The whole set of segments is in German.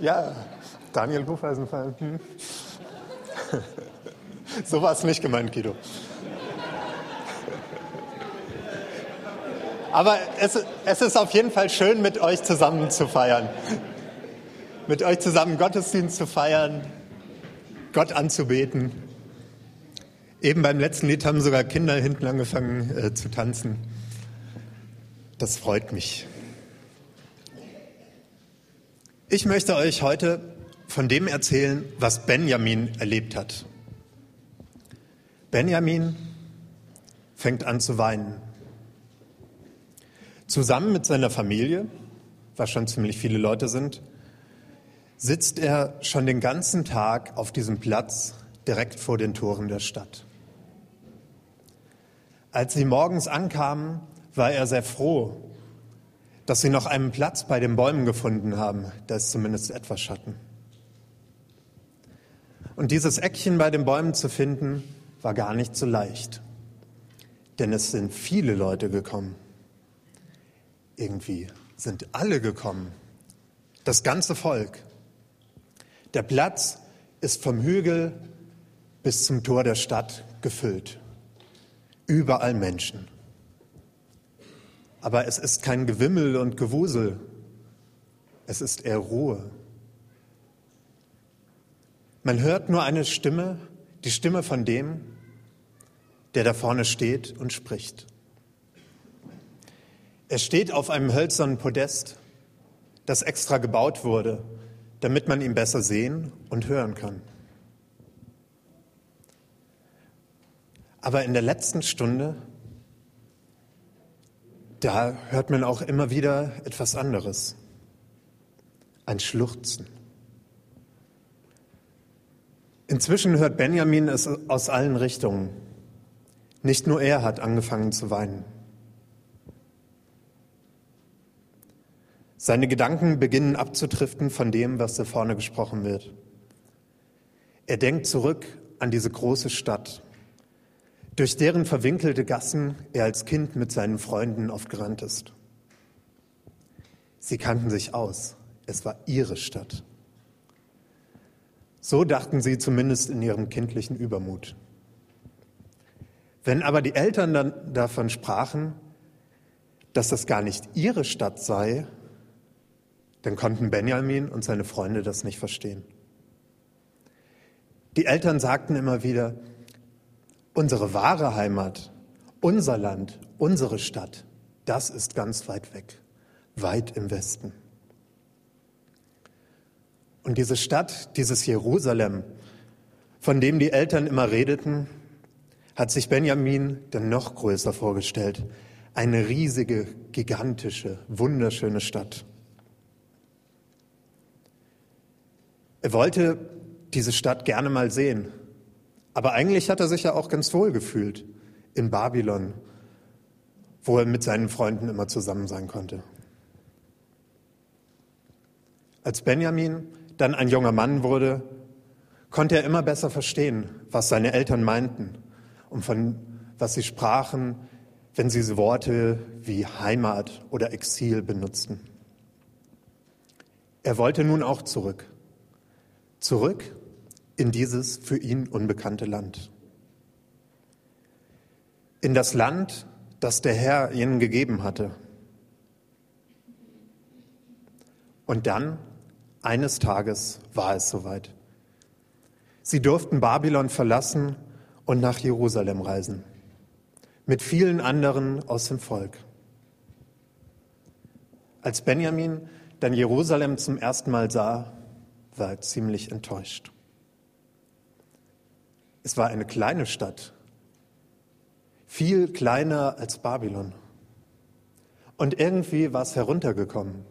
Ja, Daniel Hufeisenfall. Hm. So war es nicht gemeint, Guido. Aber es, es ist auf jeden Fall schön, mit euch zusammen zu feiern. Mit euch zusammen Gottesdienst zu feiern, Gott anzubeten. Eben beim letzten Lied haben sogar Kinder hinten angefangen äh, zu tanzen. Das freut mich. Ich möchte euch heute von dem erzählen, was Benjamin erlebt hat. Benjamin fängt an zu weinen. Zusammen mit seiner Familie, was schon ziemlich viele Leute sind, sitzt er schon den ganzen Tag auf diesem Platz direkt vor den Toren der Stadt. Als sie morgens ankamen, war er sehr froh, dass sie noch einen Platz bei den Bäumen gefunden haben. Da ist zumindest etwas Schatten. Und dieses Eckchen bei den Bäumen zu finden, war gar nicht so leicht. Denn es sind viele Leute gekommen. Irgendwie sind alle gekommen. Das ganze Volk. Der Platz ist vom Hügel bis zum Tor der Stadt gefüllt. Überall Menschen. Aber es ist kein Gewimmel und Gewusel. Es ist eher Ruhe. Man hört nur eine Stimme, die Stimme von dem, der da vorne steht und spricht. Er steht auf einem hölzernen Podest, das extra gebaut wurde, damit man ihn besser sehen und hören kann. Aber in der letzten Stunde, da hört man auch immer wieder etwas anderes. Ein Schluchzen. Inzwischen hört Benjamin es aus allen Richtungen. Nicht nur er hat angefangen zu weinen. Seine Gedanken beginnen abzutriften von dem, was da vorne gesprochen wird. Er denkt zurück an diese große Stadt, durch deren verwinkelte Gassen er als Kind mit seinen Freunden oft gerannt ist. Sie kannten sich aus. Es war ihre Stadt. So dachten sie zumindest in ihrem kindlichen Übermut. Wenn aber die Eltern dann davon sprachen, dass das gar nicht ihre Stadt sei, dann konnten Benjamin und seine Freunde das nicht verstehen. Die Eltern sagten immer wieder, unsere wahre Heimat, unser Land, unsere Stadt, das ist ganz weit weg, weit im Westen. Und diese Stadt, dieses Jerusalem, von dem die Eltern immer redeten, hat sich Benjamin dann noch größer vorgestellt. Eine riesige, gigantische, wunderschöne Stadt. Er wollte diese Stadt gerne mal sehen. Aber eigentlich hat er sich ja auch ganz wohl gefühlt in Babylon, wo er mit seinen Freunden immer zusammen sein konnte. Als Benjamin dann ein junger Mann wurde, konnte er immer besser verstehen, was seine Eltern meinten und von was sie sprachen, wenn sie Worte wie Heimat oder Exil benutzten. Er wollte nun auch zurück. Zurück in dieses für ihn unbekannte Land. In das Land, das der Herr ihnen gegeben hatte. Und dann eines Tages war es soweit. Sie durften Babylon verlassen und nach Jerusalem reisen, mit vielen anderen aus dem Volk. Als Benjamin dann Jerusalem zum ersten Mal sah, war er ziemlich enttäuscht. Es war eine kleine Stadt, viel kleiner als Babylon. Und irgendwie war es heruntergekommen.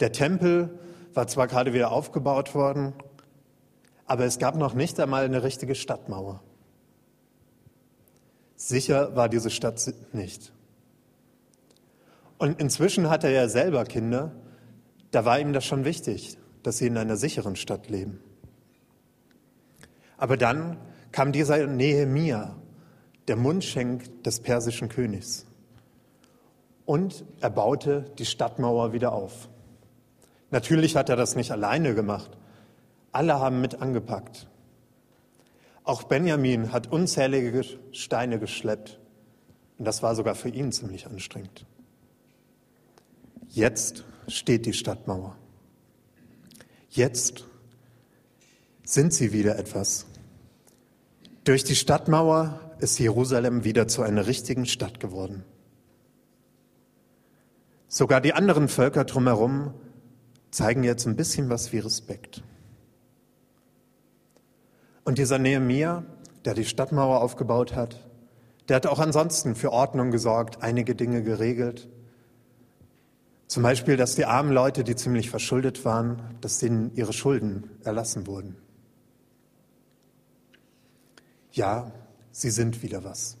Der Tempel war zwar gerade wieder aufgebaut worden, aber es gab noch nicht einmal eine richtige Stadtmauer. Sicher war diese Stadt nicht. Und inzwischen hat er ja selber Kinder, da war ihm das schon wichtig, dass sie in einer sicheren Stadt leben. Aber dann kam dieser Nehemia, der Mundschenk des persischen Königs, und er baute die Stadtmauer wieder auf. Natürlich hat er das nicht alleine gemacht. Alle haben mit angepackt. Auch Benjamin hat unzählige Steine geschleppt. Und das war sogar für ihn ziemlich anstrengend. Jetzt steht die Stadtmauer. Jetzt sind sie wieder etwas. Durch die Stadtmauer ist Jerusalem wieder zu einer richtigen Stadt geworden. Sogar die anderen Völker drumherum zeigen jetzt ein bisschen was wie Respekt. Und dieser Nehemia, der die Stadtmauer aufgebaut hat, der hat auch ansonsten für Ordnung gesorgt, einige Dinge geregelt. Zum Beispiel, dass die armen Leute, die ziemlich verschuldet waren, dass denen ihre Schulden erlassen wurden. Ja, sie sind wieder was.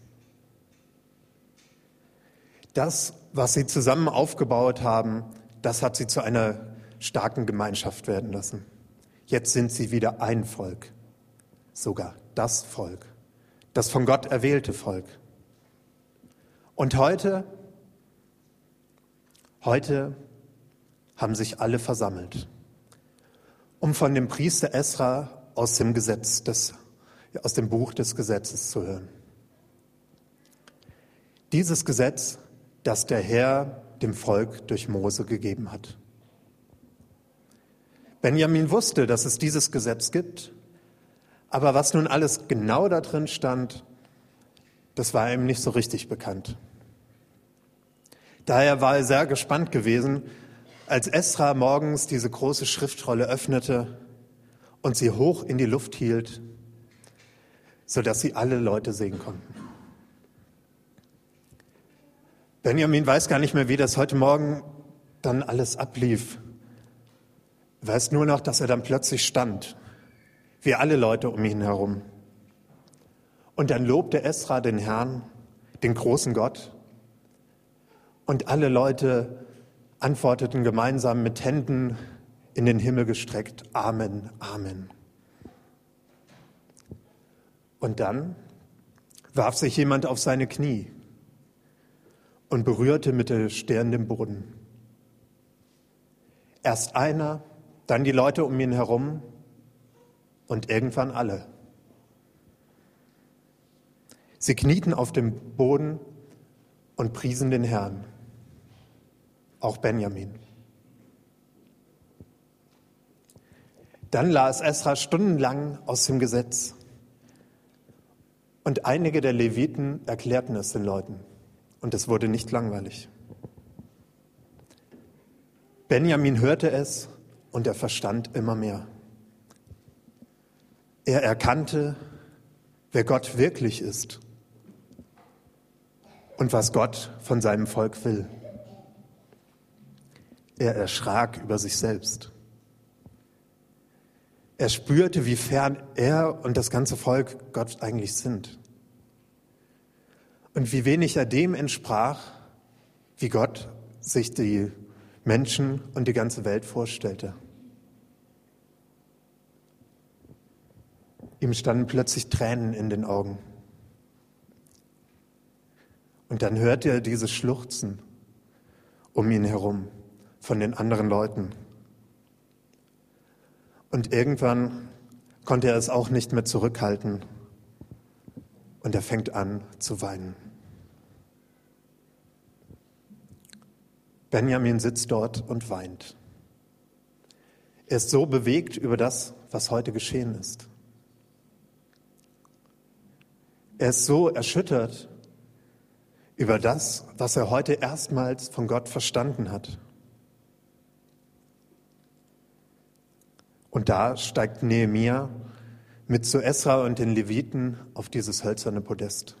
Das, was sie zusammen aufgebaut haben, das hat sie zu einer starken Gemeinschaft werden lassen. Jetzt sind sie wieder ein Volk, sogar das Volk, das von Gott erwählte Volk. Und heute, heute haben sich alle versammelt, um von dem Priester Esra aus dem Gesetz des, aus dem Buch des Gesetzes zu hören. Dieses Gesetz, das der Herr dem Volk durch Mose gegeben hat. Benjamin wusste, dass es dieses Gesetz gibt, aber was nun alles genau da drin stand, das war ihm nicht so richtig bekannt. Daher war er sehr gespannt gewesen, als Esra morgens diese große Schriftrolle öffnete und sie hoch in die Luft hielt, sodass sie alle Leute sehen konnten. Benjamin weiß gar nicht mehr, wie das heute Morgen dann alles ablief. Er weiß nur noch, dass er dann plötzlich stand, wie alle Leute um ihn herum. Und dann lobte Esra den Herrn, den großen Gott. Und alle Leute antworteten gemeinsam mit Händen in den Himmel gestreckt, Amen, Amen. Und dann warf sich jemand auf seine Knie und berührte mit der Stirn den Boden. Erst einer, dann die Leute um ihn herum und irgendwann alle. Sie knieten auf dem Boden und priesen den Herrn, auch Benjamin. Dann las Esra stundenlang aus dem Gesetz und einige der Leviten erklärten es den Leuten und es wurde nicht langweilig. Benjamin hörte es und er verstand immer mehr. Er erkannte, wer Gott wirklich ist und was Gott von seinem Volk will. Er erschrak über sich selbst. Er spürte, wie fern er und das ganze Volk Gott eigentlich sind und wie wenig er dem entsprach, wie Gott sich die Menschen und die ganze Welt vorstellte. Ihm standen plötzlich Tränen in den Augen. Und dann hörte er dieses Schluchzen um ihn herum von den anderen Leuten. Und irgendwann konnte er es auch nicht mehr zurückhalten. Und er fängt an zu weinen. Benjamin sitzt dort und weint. Er ist so bewegt über das, was heute geschehen ist. Er ist so erschüttert über das, was er heute erstmals von Gott verstanden hat. Und da steigt Nehemia mit zu Esra und den Leviten auf dieses hölzerne Podest.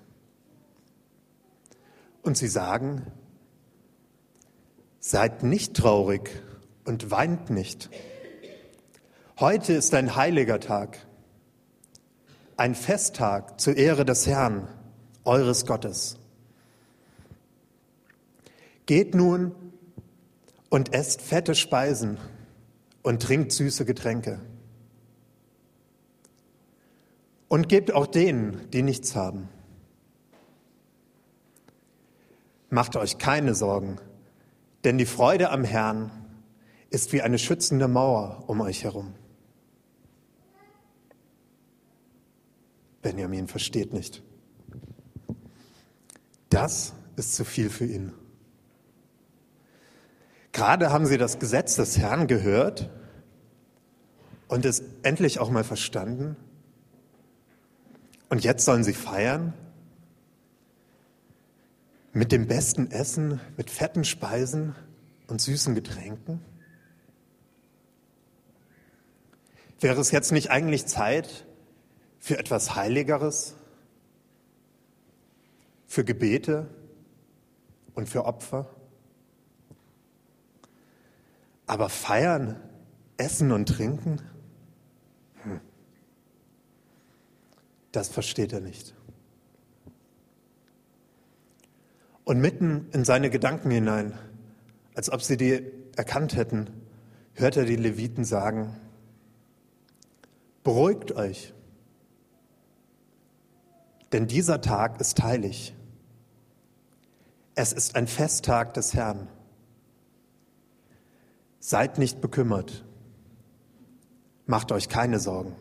Und sie sagen, Seid nicht traurig und weint nicht. Heute ist ein heiliger Tag, ein Festtag zur Ehre des Herrn, eures Gottes. Geht nun und esst fette Speisen und trinkt süße Getränke. Und gebt auch denen, die nichts haben. Macht euch keine Sorgen denn die Freude am Herrn ist wie eine schützende Mauer um euch herum. Benjamin versteht nicht. Das ist zu viel für ihn. Gerade haben sie das Gesetz des Herrn gehört und es endlich auch mal verstanden. Und jetzt sollen sie feiern mit dem besten Essen, mit fetten Speisen und süßen Getränken. Wäre es jetzt nicht eigentlich Zeit für etwas Heiligeres, für Gebete und für Opfer? Aber feiern, essen und trinken? Das versteht er nicht. Und mitten in seine Gedanken hinein, als ob sie die erkannt hätten, hört er die Leviten sagen, beruhigt euch, denn dieser Tag ist heilig. Es ist ein Festtag des Herrn. Seid nicht bekümmert. Macht euch keine Sorgen.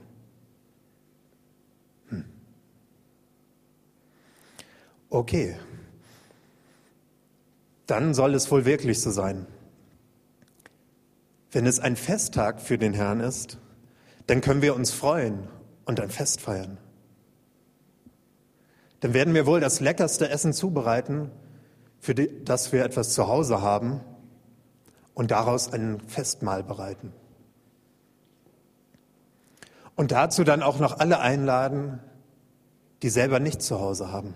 Okay, dann soll es wohl wirklich so sein. Wenn es ein Festtag für den Herrn ist, dann können wir uns freuen und ein Fest feiern. Dann werden wir wohl das leckerste Essen zubereiten, für das wir etwas zu Hause haben und daraus ein Festmahl bereiten. Und dazu dann auch noch alle einladen, die selber nicht zu Hause haben.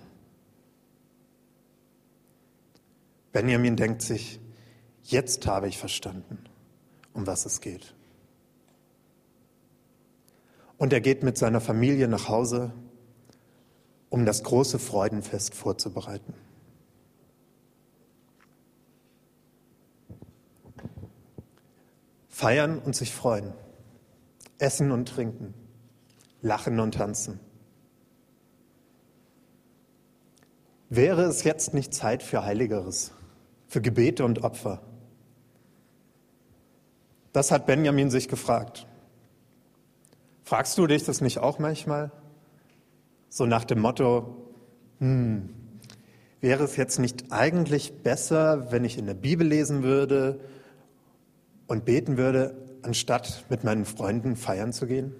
Benjamin denkt sich, jetzt habe ich verstanden, um was es geht. Und er geht mit seiner Familie nach Hause, um das große Freudenfest vorzubereiten. Feiern und sich freuen, essen und trinken, lachen und tanzen. Wäre es jetzt nicht Zeit für Heiligeres, für Gebete und Opfer? Das hat Benjamin sich gefragt. Fragst du dich das nicht auch manchmal? So nach dem Motto, hm, wäre es jetzt nicht eigentlich besser, wenn ich in der Bibel lesen würde und beten würde, anstatt mit meinen Freunden feiern zu gehen?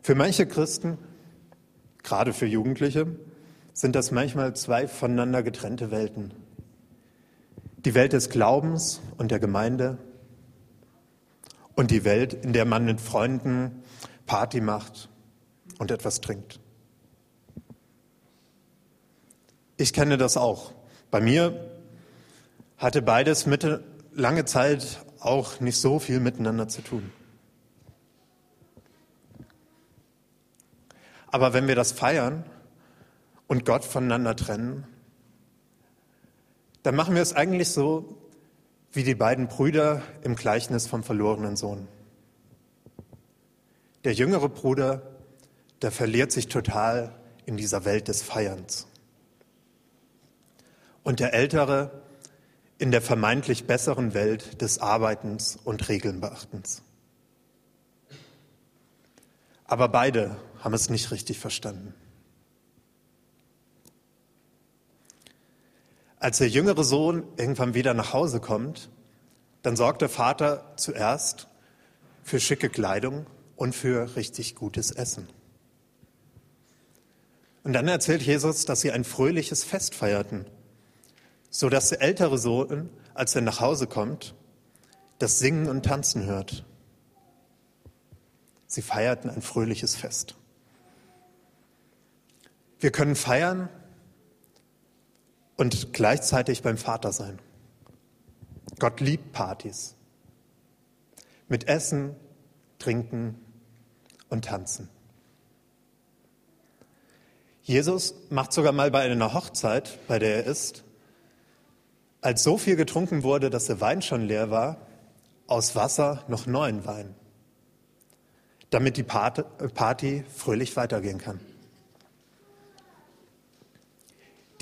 Für manche Christen, gerade für Jugendliche, sind das manchmal zwei voneinander getrennte Welten. Die Welt des Glaubens und der Gemeinde und die Welt, in der man mit Freunden Party macht und etwas trinkt. Ich kenne das auch. Bei mir hatte beides Mitte, lange Zeit auch nicht so viel miteinander zu tun. Aber wenn wir das feiern und Gott voneinander trennen, dann machen wir es eigentlich so wie die beiden Brüder im Gleichnis vom verlorenen Sohn. Der jüngere Bruder, der verliert sich total in dieser Welt des Feierns. Und der ältere, in der vermeintlich besseren Welt des Arbeitens und Regelnbeachtens. Aber beide haben es nicht richtig verstanden. Als der jüngere Sohn irgendwann wieder nach Hause kommt, dann sorgt der Vater zuerst für schicke Kleidung und für richtig gutes Essen. Und dann erzählt Jesus, dass sie ein fröhliches Fest feierten so dass der ältere Sohn, als er nach Hause kommt, das Singen und Tanzen hört. Sie feierten ein fröhliches Fest. Wir können feiern und gleichzeitig beim Vater sein. Gott liebt Partys. Mit Essen, Trinken und Tanzen. Jesus macht sogar mal bei einer Hochzeit, bei der er ist, als so viel getrunken wurde, dass der Wein schon leer war, aus Wasser noch neuen Wein, damit die Party fröhlich weitergehen kann.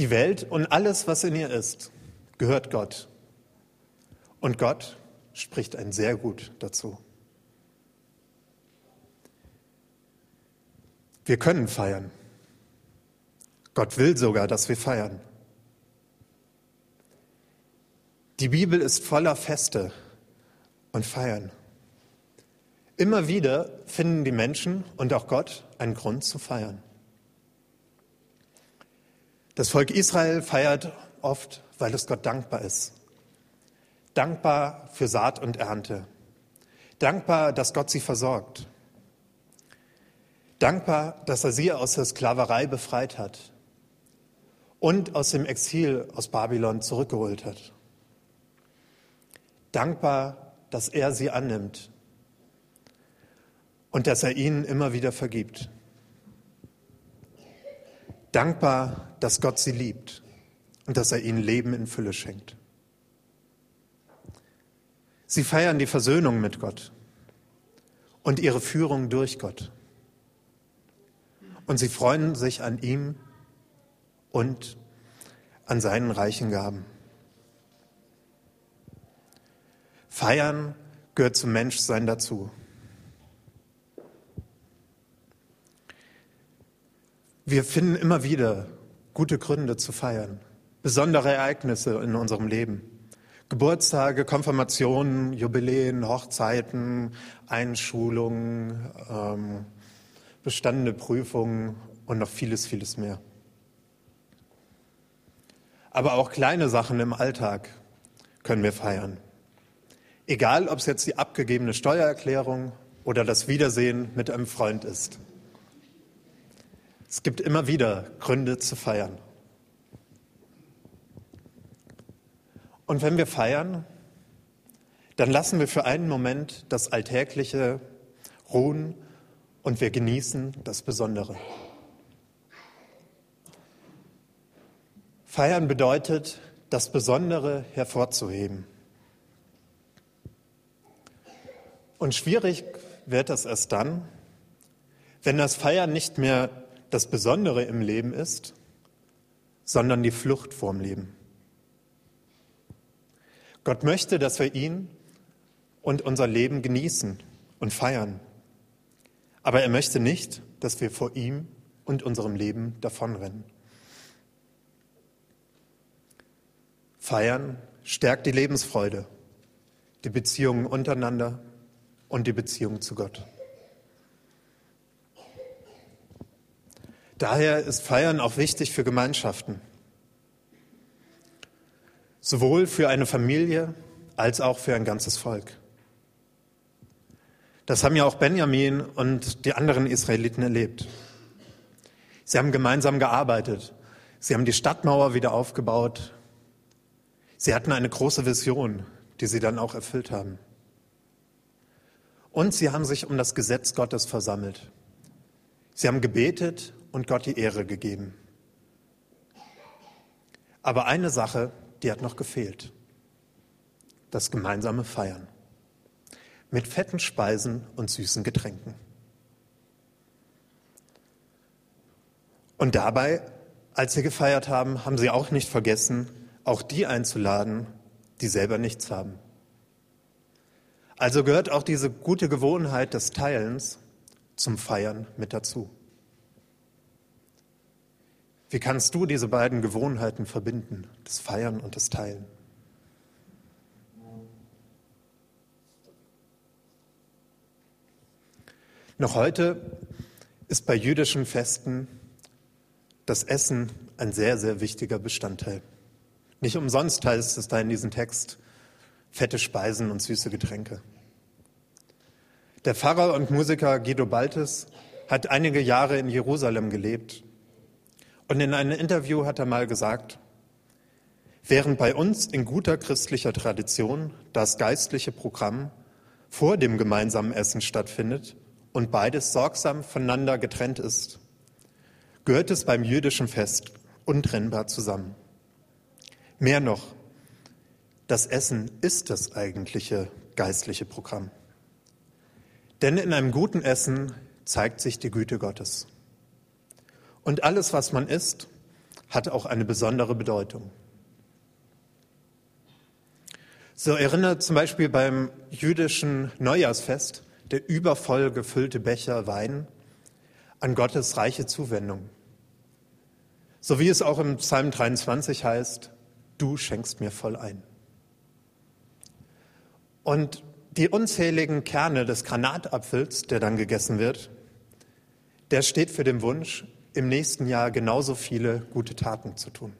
Die Welt und alles, was in ihr ist, gehört Gott. Und Gott spricht ein sehr gut dazu. Wir können feiern. Gott will sogar, dass wir feiern. Die Bibel ist voller Feste und Feiern. Immer wieder finden die Menschen und auch Gott einen Grund zu feiern. Das Volk Israel feiert oft, weil es Gott dankbar ist. Dankbar für Saat und Ernte. Dankbar, dass Gott sie versorgt. Dankbar, dass er sie aus der Sklaverei befreit hat und aus dem Exil aus Babylon zurückgeholt hat. Dankbar, dass er sie annimmt und dass er ihnen immer wieder vergibt. Dankbar, dass Gott sie liebt und dass er ihnen Leben in Fülle schenkt. Sie feiern die Versöhnung mit Gott und ihre Führung durch Gott. Und sie freuen sich an ihm und an seinen reichen Gaben. Feiern gehört zum Menschsein dazu. Wir finden immer wieder gute Gründe zu feiern, besondere Ereignisse in unserem Leben. Geburtstage, Konfirmationen, Jubiläen, Hochzeiten, Einschulungen, ähm, bestandene Prüfungen und noch vieles, vieles mehr. Aber auch kleine Sachen im Alltag können wir feiern. Egal, ob es jetzt die abgegebene Steuererklärung oder das Wiedersehen mit einem Freund ist. Es gibt immer wieder Gründe zu feiern. Und wenn wir feiern, dann lassen wir für einen Moment das Alltägliche ruhen und wir genießen das Besondere. Feiern bedeutet, das Besondere hervorzuheben. Und schwierig wird das erst dann, wenn das Feiern nicht mehr das Besondere im Leben ist, sondern die Flucht vorm Leben. Gott möchte, dass wir ihn und unser Leben genießen und feiern. Aber er möchte nicht, dass wir vor ihm und unserem Leben davonrennen. Feiern stärkt die Lebensfreude, die Beziehungen untereinander und die Beziehung zu Gott. Daher ist Feiern auch wichtig für Gemeinschaften. Sowohl für eine Familie als auch für ein ganzes Volk. Das haben ja auch Benjamin und die anderen Israeliten erlebt. Sie haben gemeinsam gearbeitet. Sie haben die Stadtmauer wieder aufgebaut. Sie hatten eine große Vision, die sie dann auch erfüllt haben. Und sie haben sich um das Gesetz Gottes versammelt. Sie haben gebetet und Gott die Ehre gegeben. Aber eine Sache, die hat noch gefehlt. Das gemeinsame Feiern. Mit fetten Speisen und süßen Getränken. Und dabei, als sie gefeiert haben, haben sie auch nicht vergessen, auch die einzuladen, die selber nichts haben. Also gehört auch diese gute Gewohnheit des Teilens zum Feiern mit dazu. Wie kannst du diese beiden Gewohnheiten verbinden, das Feiern und das Teilen? Noch heute ist bei jüdischen Festen das Essen ein sehr, sehr wichtiger Bestandteil. Nicht umsonst heißt es da in diesem Text, fette Speisen und süße Getränke. Der Pfarrer und Musiker Guido Baltes hat einige Jahre in Jerusalem gelebt. Und in einem Interview hat er mal gesagt, während bei uns in guter christlicher Tradition das geistliche Programm vor dem gemeinsamen Essen stattfindet und beides sorgsam voneinander getrennt ist, gehört es beim jüdischen Fest untrennbar zusammen. Mehr noch, das Essen ist das eigentliche geistliche Programm. Denn in einem guten Essen zeigt sich die Güte Gottes. Und alles, was man isst, hat auch eine besondere Bedeutung. So erinnert zum Beispiel beim jüdischen Neujahrsfest der übervoll gefüllte Becher Wein an Gottes reiche Zuwendung. So wie es auch im Psalm 23 heißt, du schenkst mir voll ein. Und die unzähligen Kerne des Granatapfels, der dann gegessen wird, der steht für den Wunsch, im nächsten Jahr genauso viele gute Taten zu tun.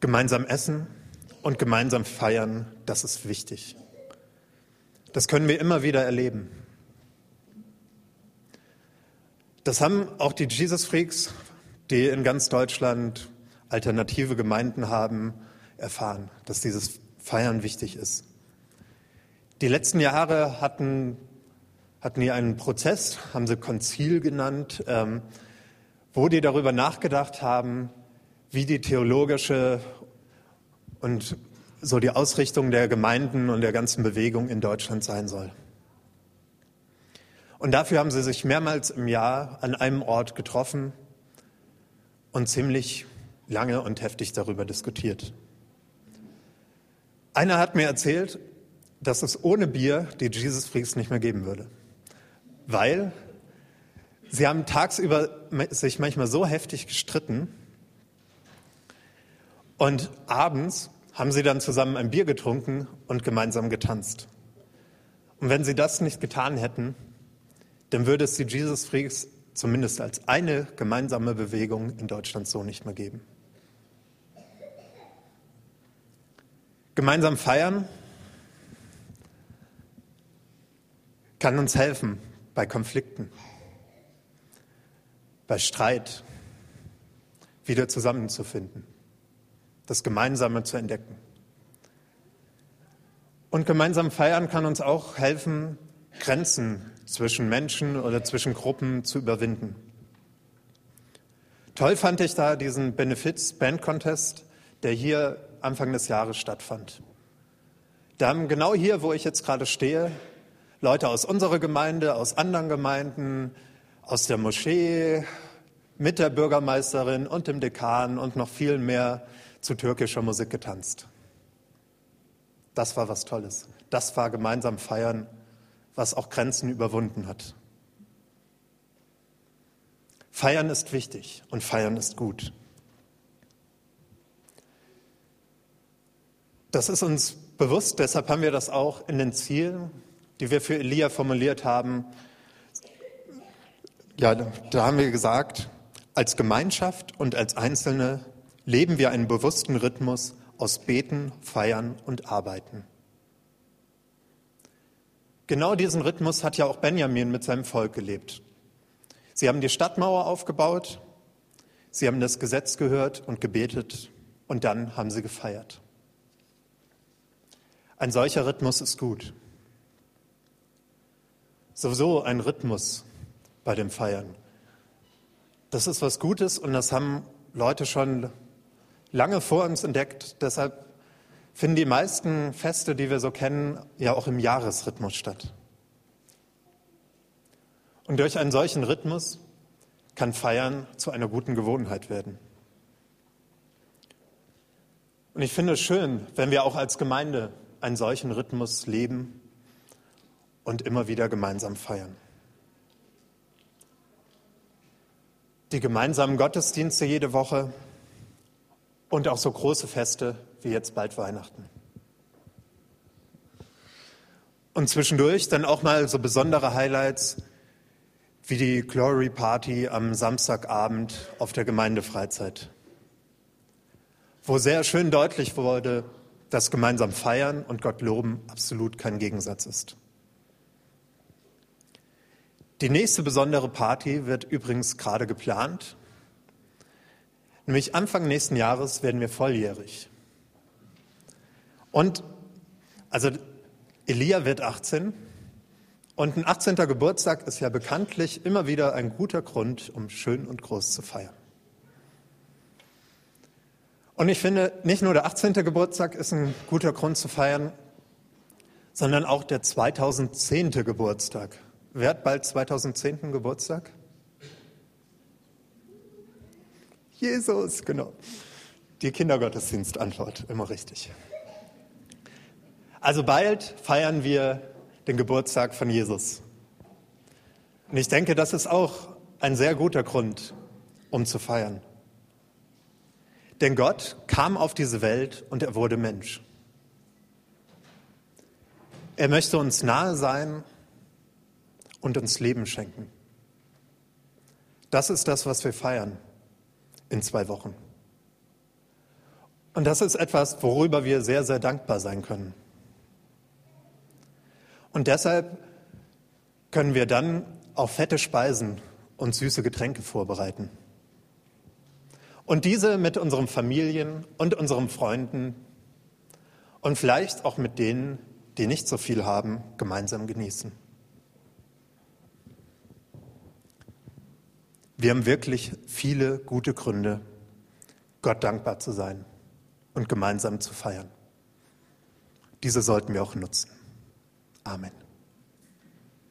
Gemeinsam essen und gemeinsam feiern, das ist wichtig. Das können wir immer wieder erleben. Das haben auch die Jesus Freaks, die in ganz Deutschland alternative Gemeinden haben, erfahren, dass dieses Feiern wichtig ist. Die letzten Jahre hatten, hatten die einen Prozess, haben sie Konzil genannt, ähm, wo die darüber nachgedacht haben, wie die theologische und so die Ausrichtung der Gemeinden und der ganzen Bewegung in Deutschland sein soll. Und dafür haben sie sich mehrmals im Jahr an einem Ort getroffen und ziemlich lange und heftig darüber diskutiert. Einer hat mir erzählt, dass es ohne Bier die Jesus Freaks nicht mehr geben würde, weil sie haben tagsüber sich manchmal so heftig gestritten und abends haben sie dann zusammen ein Bier getrunken und gemeinsam getanzt. Und wenn sie das nicht getan hätten, dann würde es die Jesus Freaks zumindest als eine gemeinsame Bewegung in Deutschland so nicht mehr geben. Gemeinsam feiern kann uns helfen bei Konflikten, bei Streit, wieder zusammenzufinden, das Gemeinsame zu entdecken. Und gemeinsam feiern kann uns auch helfen, Grenzen zwischen Menschen oder zwischen Gruppen zu überwinden. Toll fand ich da diesen Benefits Band Contest, der hier Anfang des Jahres stattfand. Da haben genau hier, wo ich jetzt gerade stehe, Leute aus unserer Gemeinde, aus anderen Gemeinden, aus der Moschee, mit der Bürgermeisterin und dem Dekan und noch viel mehr zu türkischer Musik getanzt. Das war was Tolles. Das war gemeinsam feiern, was auch Grenzen überwunden hat. Feiern ist wichtig und feiern ist gut. Das ist uns bewusst, deshalb haben wir das auch in den Zielen, die wir für Elia formuliert haben. Ja, da haben wir gesagt, als Gemeinschaft und als Einzelne leben wir einen bewussten Rhythmus aus Beten, Feiern und Arbeiten. Genau diesen Rhythmus hat ja auch Benjamin mit seinem Volk gelebt. Sie haben die Stadtmauer aufgebaut, sie haben das Gesetz gehört und gebetet und dann haben sie gefeiert. Ein solcher Rhythmus ist gut. Sowieso ein Rhythmus bei dem Feiern. Das ist was Gutes und das haben Leute schon lange vor uns entdeckt. Deshalb finden die meisten Feste, die wir so kennen, ja auch im Jahresrhythmus statt. Und durch einen solchen Rhythmus kann Feiern zu einer guten Gewohnheit werden. Und ich finde es schön, wenn wir auch als Gemeinde einen solchen Rhythmus leben und immer wieder gemeinsam feiern. Die gemeinsamen Gottesdienste jede Woche und auch so große Feste wie jetzt bald Weihnachten. Und zwischendurch dann auch mal so besondere Highlights wie die Glory Party am Samstagabend auf der Gemeindefreizeit, wo sehr schön deutlich wurde, dass gemeinsam feiern und Gott loben absolut kein Gegensatz ist. Die nächste besondere Party wird übrigens gerade geplant. Nämlich Anfang nächsten Jahres werden wir volljährig. Und also Elia wird 18 und ein 18. Geburtstag ist ja bekanntlich immer wieder ein guter Grund, um schön und groß zu feiern. Und ich finde, nicht nur der 18. Geburtstag ist ein guter Grund zu feiern, sondern auch der 2010. Geburtstag. Wer hat bald 2010. Geburtstag? Jesus, genau. Die Kindergottesdienstantwort, immer richtig. Also bald feiern wir den Geburtstag von Jesus. Und ich denke, das ist auch ein sehr guter Grund, um zu feiern. Denn Gott kam auf diese Welt und er wurde Mensch. Er möchte uns nahe sein und uns Leben schenken. Das ist das, was wir feiern in zwei Wochen. Und das ist etwas, worüber wir sehr, sehr dankbar sein können. Und deshalb können wir dann auf fette Speisen und süße Getränke vorbereiten. Und diese mit unseren Familien und unseren Freunden und vielleicht auch mit denen, die nicht so viel haben, gemeinsam genießen. Wir haben wirklich viele gute Gründe, Gott dankbar zu sein und gemeinsam zu feiern. Diese sollten wir auch nutzen. Amen.